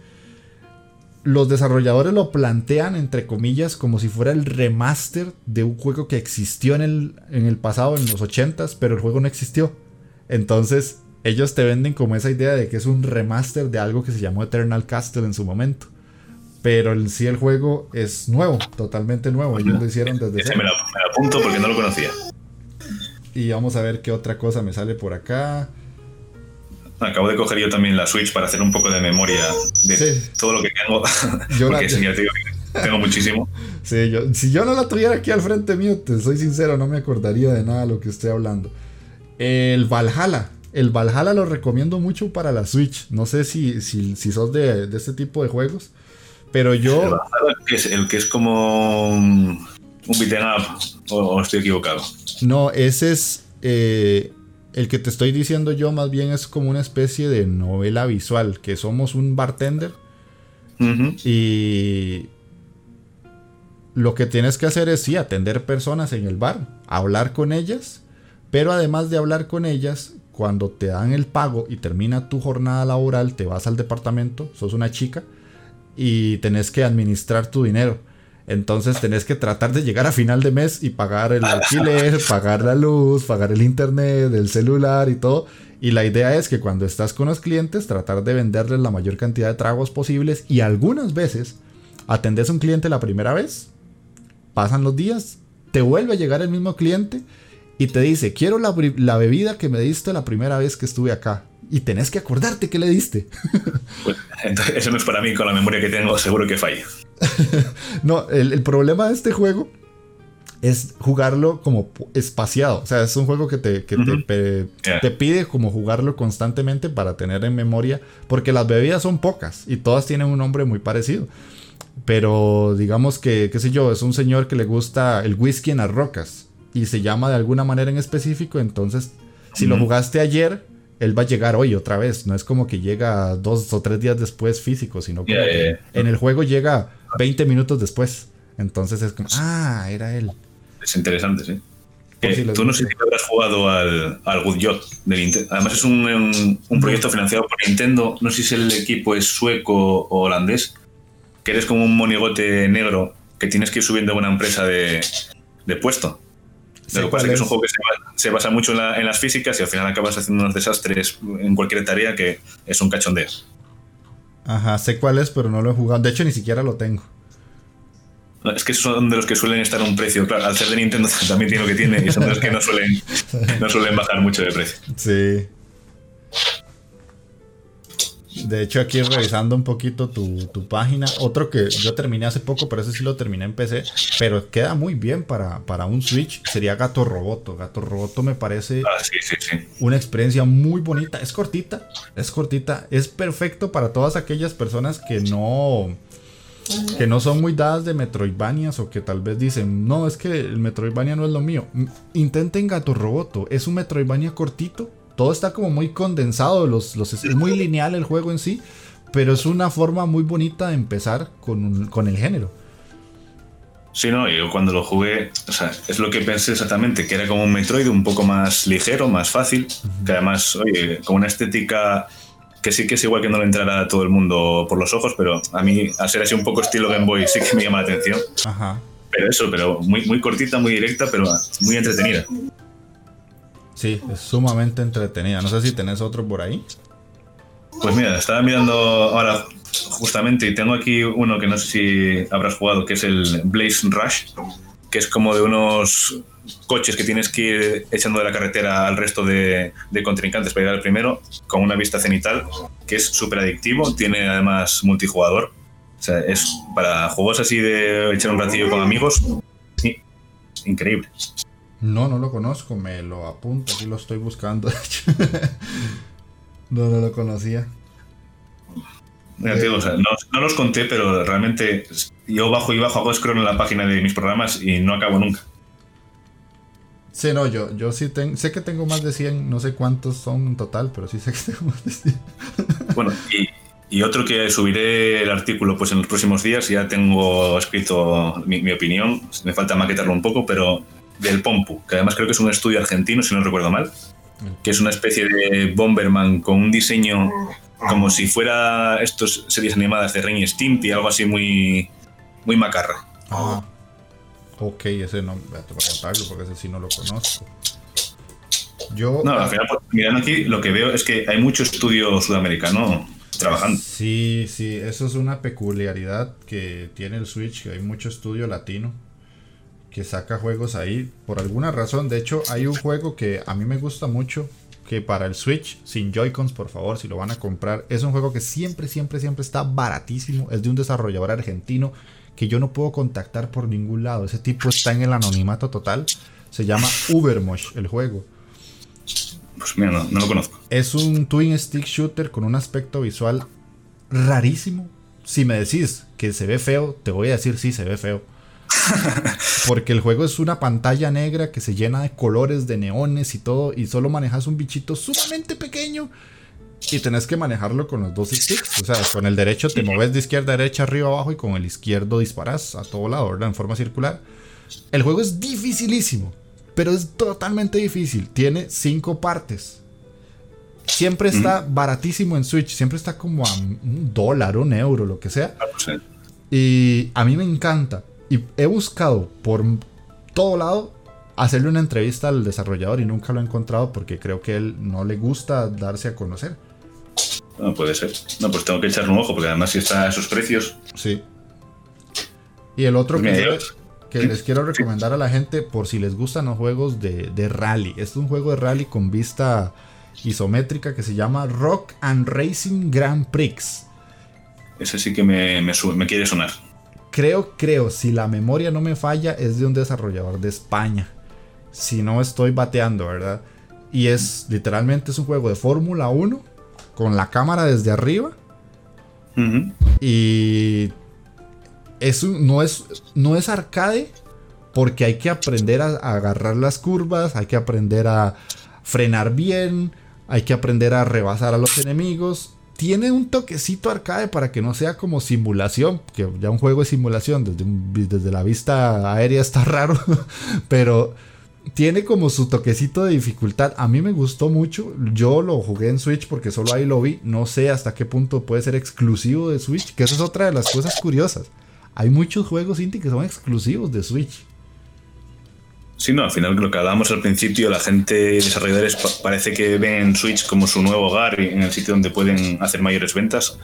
los desarrolladores lo plantean, entre comillas, como si fuera el remaster de un juego que existió en el, en el pasado, en los 80s, pero el juego no existió. Entonces, ellos te venden como esa idea de que es un remaster de algo que se llamó Eternal Castle en su momento. Pero el, sí el juego es nuevo, totalmente nuevo. Ellos lo hicieron desde...
Ese me lo, apunto porque no lo conocía.
Y vamos a ver qué otra cosa me sale por acá.
Acabo de coger yo también la Switch para hacer un poco de memoria de todo lo que tengo. Yo porque tengo muchísimo.
Sí, yo, si yo no la tuviera aquí al frente mío, te soy sincero, no me acordaría de nada de lo que estoy hablando. El Valhalla. El Valhalla lo recomiendo mucho para la Switch. No sé si, si, si sos de, de este tipo de juegos. Pero yo.
El que es, como un, beat'em up, o, estoy equivocado.
No, ese es. Eh, el que te estoy diciendo yo, más bien es como una especie de novela visual. Que somos un bartender. Y. Lo que tienes que hacer es sí, atender personas en el bar, hablar con ellas, pero además de hablar con ellas, cuando te dan el pago y termina tu jornada laboral, te vas al departamento, sos una chica, y tenés que administrar tu dinero. Entonces tenés que tratar de llegar a final de mes y pagar el alquiler, pagar la luz, pagar el internet, el celular y todo. Y la idea es que cuando estás con los clientes, tratar de venderles la mayor cantidad de tragos posibles. Y algunas veces, atendés a un cliente la primera vez, pasan los días, te vuelve a llegar el mismo cliente y te dice, quiero la, la bebida que me diste la primera vez que estuve acá y tenés que acordarte que le diste.
Pues, eso no es para mí, con la memoria que tengo, seguro que falla.
no, el, problema de este juego es jugarlo como espaciado. O sea, es un juego que te, te, pide como jugarlo constantemente para tener en memoria, porque las bebidas son pocas y todas tienen un nombre muy parecido. Pero digamos que, qué sé yo, es un señor que le gusta el whisky en las rocas y se llama de alguna manera en específico, entonces si lo jugaste ayer, él va a llegar hoy otra vez. No es como que llega dos o tres días después físico, sino que en el juego llega 20 minutos después. Entonces es como, ah, era él.
Es interesante, sí. tú no sé si habrás jugado al, al Good Yacht de Nintendo. Además es un, proyecto financiado por Nintendo. No sé si el equipo es sueco o holandés. Que eres como un monigote negro que tienes que ir subiendo a una empresa de, de puesto. Lo que pasa es que es un juego que se, basa mucho en, las físicas y al final acabas haciendo unos desastres en cualquier tarea que es un cachondeo.
Ajá, sé cuál es, pero no lo he jugado. De hecho, ni siquiera lo tengo.
Es que son de los que suelen estar a un precio. Claro, al ser de Nintendo también tiene lo que tiene y son de los que no suelen, no suelen bajar mucho de precio.
Sí. De hecho, aquí revisando un poquito tu, página, otro que yo terminé hace poco, pero ese sí lo terminé en PC, pero queda muy bien para, para un Switch, sería Gato Roboto. Gato Roboto me parece
ah,
una experiencia muy bonita. Es cortita, es cortita, es perfecto para todas aquellas personas que no que no son muy dadas de Metroidvanias o que tal vez dicen, no, es que el Metroidvania no es lo mío. Intenten Gato Roboto, es un Metroidvania cortito, todo está como muy condensado, los, los, es muy lineal el juego en sí, pero es una forma muy bonita de empezar con, con el género.
Sí, no, yo cuando lo jugué, o sea, es lo que pensé exactamente, que era como un Metroid un poco más ligero, más fácil, que además, oye, con una estética que sí que es igual que no le entrara a todo el mundo por los ojos, pero a mí, a ser así un poco estilo Game Boy, sí que me llama la atención. Ajá. Pero eso, pero muy, muy cortita, muy directa, pero muy entretenida.
Sí, es sumamente entretenida. No sé si tenés otro por ahí.
Pues mira, estaba mirando ahora justamente y tengo aquí uno que no sé si habrás jugado, que es el Blaze Rush, que es como de unos coches que tienes que ir echando de la carretera al resto de, contrincantes para llegar al primero, con una vista cenital, que es súper adictivo, tiene además multijugador. O sea, es para juegos así de echar un ratillo con amigos, sí, increíble.
No, no lo conozco, me lo apunto, aquí lo estoy buscando. no, no lo conocía.
no, los conté, pero realmente yo bajo y bajo hago scroll en la página de mis programas y no acabo nunca.
Sí, no, yo, yo sí tengo, sé que tengo más de 100, no sé cuántos son en total, pero sí sé que tengo más de 100.
Bueno, y, y otro que subiré el artículo pues en los próximos días, ya tengo escrito mi, mi, opinión, me falta maquetarlo un poco, pero del Pompu, que además creo que es un estudio argentino, si no recuerdo mal, que es una especie de Bomberman con un diseño como si fuera estos series animadas de Ren y Stimpy, algo así muy, muy macarra.
Ah. Ok, ese no, voy a contarlo porque ese sí no lo conozco.
Yo. No, al final, mirando aquí, lo que veo es que hay mucho estudio sudamericano trabajando.
Sí, sí, eso es una peculiaridad que tiene el Switch, que hay mucho estudio latino que saca juegos ahí por alguna razón. De hecho, hay un juego que a mí me gusta mucho, que para el Switch, sin Joy-Cons, por favor, si lo van a comprar, es un juego que siempre, siempre, siempre está baratísimo. Es de un desarrollador argentino que yo no puedo contactar por ningún lado. Ese tipo está en el anonimato total. Se llama Ubermosh el juego.
Pues mira, no, lo conozco.
Es un twin stick shooter con un aspecto visual rarísimo. Si me decís que se ve feo, te voy a decir sí, se ve feo. Porque el juego es una pantalla negra que se llena de colores, de neones y todo, y solo manejas un bichito sumamente pequeño y tenés que manejarlo con los dos sticks. O sea, con el derecho te mueves de izquierda a derecha, arriba, abajo y con el izquierdo disparas a todo lado, ¿verdad? En forma circular. El juego es dificilísimo, pero es totalmente difícil. Tiene cinco partes. Siempre está baratísimo en Switch, siempre está como a un dólar, un euro, lo que sea. Ah, y a mí me encanta. Y he buscado por todo lado hacerle una entrevista al desarrollador y nunca lo he encontrado porque creo que él no le gusta darse a conocer.
No puede ser. No, pues tengo que echarle un ojo, porque además si está a esos precios.
Sí. Y el otro que, que les quiero recomendar a la gente, por si les gustan los juegos de, rally. Este es un juego de rally con vista isométrica que se llama Rock and Racing Grand Prix.
Ese sí que me, me quiere sonar.
Creo, creo, si la memoria no me falla, es de un desarrollador de España. Si no estoy bateando, ¿verdad? Y es literalmente es un juego de Fórmula 1 con la cámara desde arriba. Y es no, es, no es arcade porque hay que aprender a, agarrar las curvas, hay que aprender a frenar bien, hay que aprender a rebasar a los enemigos. Tiene un toquecito arcade para que no sea como simulación, que ya un juego de simulación desde, desde la vista aérea está raro, pero tiene como su toquecito de dificultad. A mí me gustó mucho. Yo lo jugué en Switch porque solo ahí lo vi. No sé hasta qué punto puede ser exclusivo de Switch, que esa es otra de las cosas curiosas. Hay muchos juegos indie que son exclusivos de Switch.
Sí, no, al final lo que hablábamos al principio, la gente, desarrolladores, parece que ven Switch como su nuevo hogar y en el sitio donde pueden hacer mayores ventas.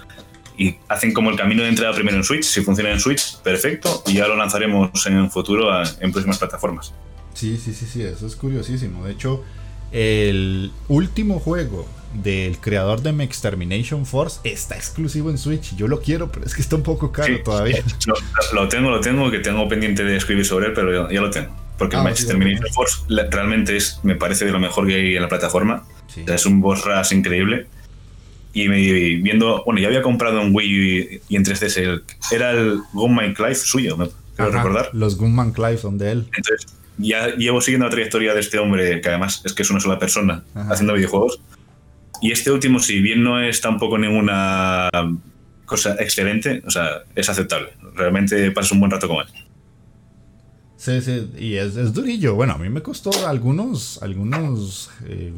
Y hacen como el camino de entrada primero en Switch. Si funciona en Switch, perfecto. Y ya lo lanzaremos en el futuro en próximas plataformas.
Sí, sí, sí, sí, eso es curiosísimo. De hecho, el último juego del creador de Extermination Force está exclusivo en Switch. Yo lo quiero, pero es que está un poco caro todavía.
Lo, tengo, lo tengo, que tengo pendiente de escribir sobre él, pero ya, lo tengo. Porque ah, Extermination Force realmente es, me parece de lo mejor que hay en la plataforma. es un boss rush increíble. Y me, viendo, bueno, ya había comprado en Wii y en 3DS, era el Gunman Clive suyo, me quiero recordar.
Los Gunman Clive son de él.
Entonces, ya llevo siguiendo la trayectoria de este hombre, que además es que es una sola persona haciendo videojuegos. Y este último, si bien no es tampoco ninguna cosa excelente, o sea, es aceptable. Realmente pasas un buen rato con él.
Sí, sí, y es, es durillo. Bueno, a mí me costó algunos, algunos eh,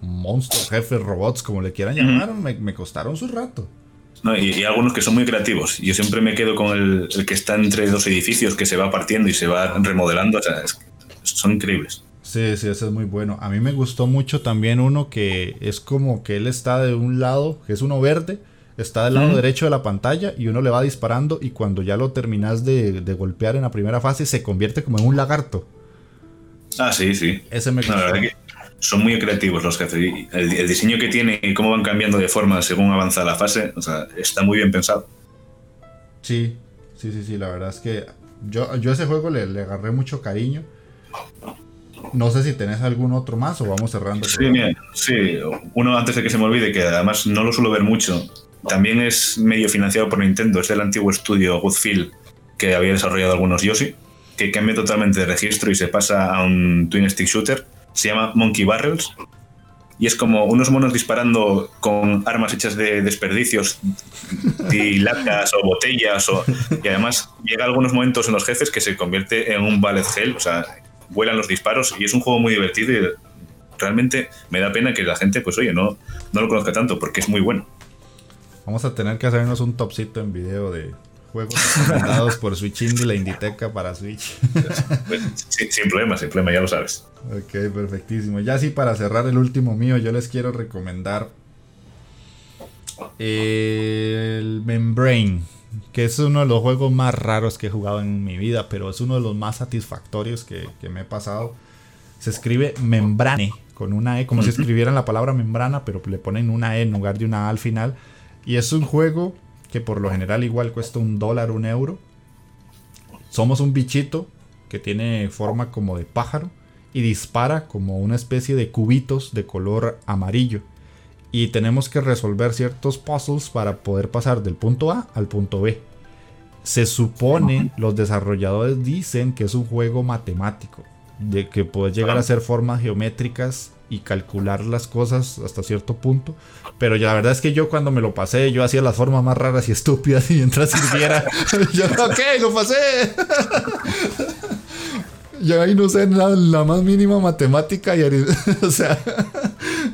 monstruos, jefes, robots, como le quieran llamar, me, costaron su rato.
No, y, algunos que son muy creativos. Yo siempre me quedo con el, que está entre dos edificios, que se va partiendo y se va remodelando. O sea, son increíbles.
Sí, sí, ese es muy bueno. A mí me gustó mucho también uno que es como que él está de un lado, que es uno verde, está del lado derecho de la pantalla y uno le va disparando y cuando ya lo terminas de, golpear en la primera fase se convierte como en un lagarto.
Ah, sí, sí.
Ese me gustó.
son muy creativos los jefes. El, el, diseño que tiene y cómo van cambiando de forma según avanza la fase, o sea, está muy bien pensado.
Sí, sí, sí, sí. La verdad es que yo, yo a ese juego le, le agarré mucho cariño. No sé si tenés algún otro más o vamos cerrando.
Sí, sí, uno antes de que se me olvide, que además no lo suelo ver mucho, también es medio financiado por Nintendo, es del antiguo estudio Goodfield que había desarrollado algunos Yoshi, que cambia totalmente de registro y se pasa a un Twin Stick Shooter. Se llama Monkey Barrels y es como unos monos disparando con armas hechas de desperdicios y latas o botellas o, y además llega algunos momentos en los jefes que se convierte en un ballet hell, o sea, vuelan los disparos y es un juego muy divertido y realmente me da pena que la gente, pues oye, no, no lo conozca tanto porque es muy bueno.
Vamos a tener que hacernos un topcito en video de juegos recomendados por Switch Indie, la Inditeca para Switch.
Pues, sin, problema, sin problema, ya lo sabes.
Ok, perfectísimo. Ya sí, para cerrar el último mío, yo les quiero recomendar el Membrane que es uno de los juegos más raros que he jugado en mi vida, pero es uno de los más satisfactorios que, me he pasado. Se escribe membrane, con una E, como si escribieran la palabra membrana, pero le ponen una E en lugar de una A al final. Y es un juego que por lo general igual cuesta un dólar, un euro. Somos un bichito que tiene forma como de pájaro y dispara como una especie de cubitos de color amarillo y tenemos que resolver ciertos puzzles para poder pasar del punto A al punto B. Se supone, los desarrolladores dicen que es un juego matemático, de que puedes llegar a hacer formas geométricas y calcular las cosas hasta cierto punto. Pero ya la verdad es que yo cuando me lo pasé, yo hacía las formas más raras y estúpidas y mientras sirviera, yo, ok, lo pasé. yo ahí no sé nada, la más mínima matemática y, o sea,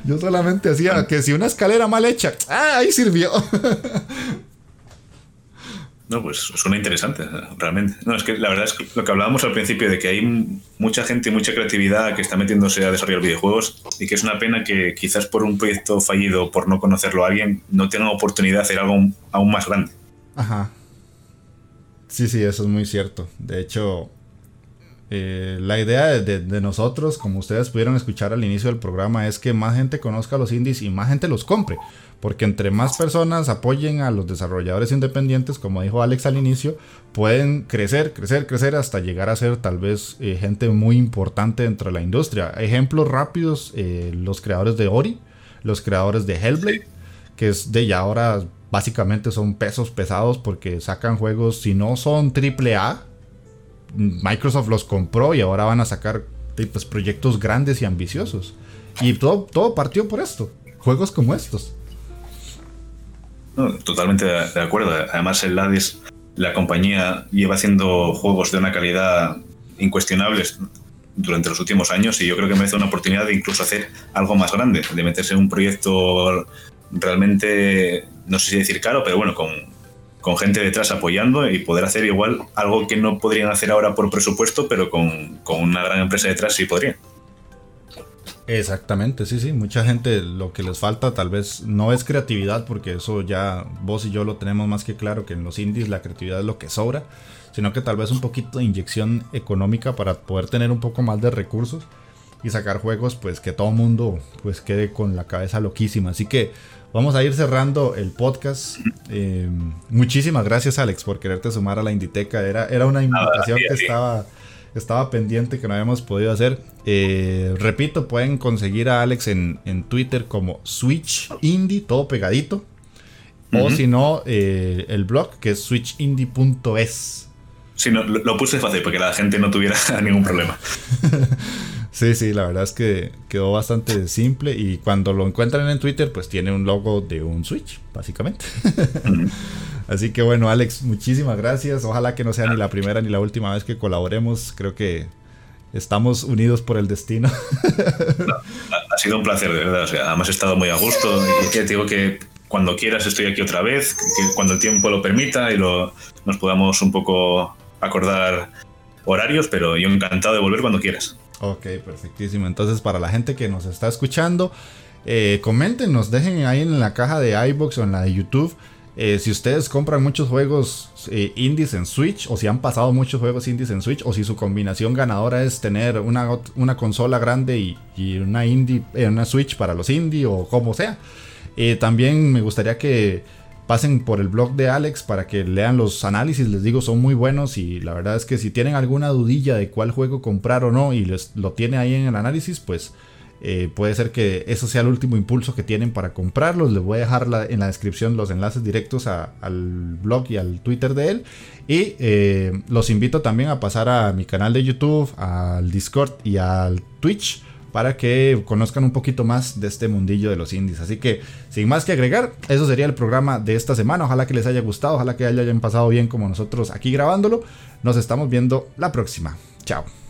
yo solamente hacía que si una escalera mal hecha, ah, ahí sirvió.
No, pues suena interesante, realmente. No, es que la verdad es que lo que hablábamos al principio de que hay mucha gente y mucha creatividad que está metiéndose a desarrollar videojuegos y que es una pena que quizás por un proyecto fallido, por no conocerlo a alguien, no tenga oportunidad de hacer algo aún más grande.
Ajá. Sí, sí, eso es muy cierto. De hecho, eh, la idea de, nosotros, como ustedes pudieron escuchar al inicio del programa, es que más gente conozca los indies y más gente los compre. Porque entre más personas apoyen a los desarrolladores independientes, como dijo Alex al inicio, pueden crecer, crecer, crecer hasta llegar a ser tal vez eh, gente muy importante dentro de la industria. Ejemplos rápidos, eh, los creadores de Ori, los creadores de Hellblade, que es de ya ahora básicamente son pesos pesados porque sacan juegos, si no son triple A, Microsoft los compró y ahora van a sacar pues, proyectos grandes y ambiciosos. Y todo, todo partió por esto. Juegos como estos.
Totalmente de acuerdo. Además, el Ladis, la compañía lleva haciendo juegos de una calidad incuestionables durante los últimos años y yo creo que merece una oportunidad de incluso hacer algo más grande, de meterse en un proyecto realmente, no sé si decir caro, pero bueno, con, con gente detrás apoyando y poder hacer igual algo que no podrían hacer ahora por presupuesto, pero con, una gran empresa detrás sí podrían.
Exactamente, sí, sí. Mucha gente lo que les falta tal vez no es creatividad, porque eso ya vos y yo lo tenemos más que claro que en los indies la creatividad es lo que sobra, sino que tal vez un poquito de inyección económica para poder tener un poco más de recursos. y sacar juegos pues que todo mundo pues quede con la cabeza loquísima. Así que vamos a ir cerrando el podcast. Eh, muchísimas gracias Alex por quererte sumar a la Inditeca. Era, era una invitación que estaba, estaba pendiente que no habíamos podido hacer. Eh, repito, pueden conseguir a Alex en, en Twitter como Switch Indie, todo pegadito. O si no, eh, el blog que es switchindie.es.
Sí, no, lo, puse fácil porque la gente no tuviera ningún problema.
sí, sí, la verdad es que quedó bastante simple y cuando lo encuentran en Twitter, pues tiene un logo de un Switch, básicamente. Así que bueno, Alex, muchísimas gracias. Ojalá que no sea ni la primera ni la última vez que colaboremos. Creo que estamos unidos por el destino.
ha sido un placer, de verdad. O sea, además he estado muy a gusto. Y te digo que cuando quieras estoy aquí otra vez, cuando el tiempo lo permita y lo, nos podamos un poco acordar horarios, pero yo encantado de volver cuando quieras.
Ok, perfectísimo. Entonces, para la gente que nos está escuchando, eh, comenten, nos dejen ahí en la caja de iBox o en la de YouTube. Eh, si ustedes compran muchos juegos eh, indies en Switch, o si han pasado muchos juegos indies en Switch, o si su combinación ganadora es tener una, una consola grande y, y una indie, una Switch para los indie, o como sea. Eh, también me gustaría que pasen por el blog de Alex para que lean los análisis. Les digo, son muy buenos y la verdad es que si tienen alguna dudilla de cuál juego comprar o no y les, lo tiene ahí en el análisis, pues eh, puede ser que eso sea el último impulso que tienen para comprarlos. Les voy a dejar en la descripción los enlaces directos al blog y al Twitter de él. Y eh, los invito también a pasar a mi canal de YouTube, al Discord y al Twitch para que conozcan un poquito más de este mundillo de los indies. Así que, sin más que agregar, eso sería el programa de esta semana. Ojalá que les haya gustado, ojalá que hayan pasado bien como nosotros aquí grabándolo. Nos estamos viendo la próxima. Chao.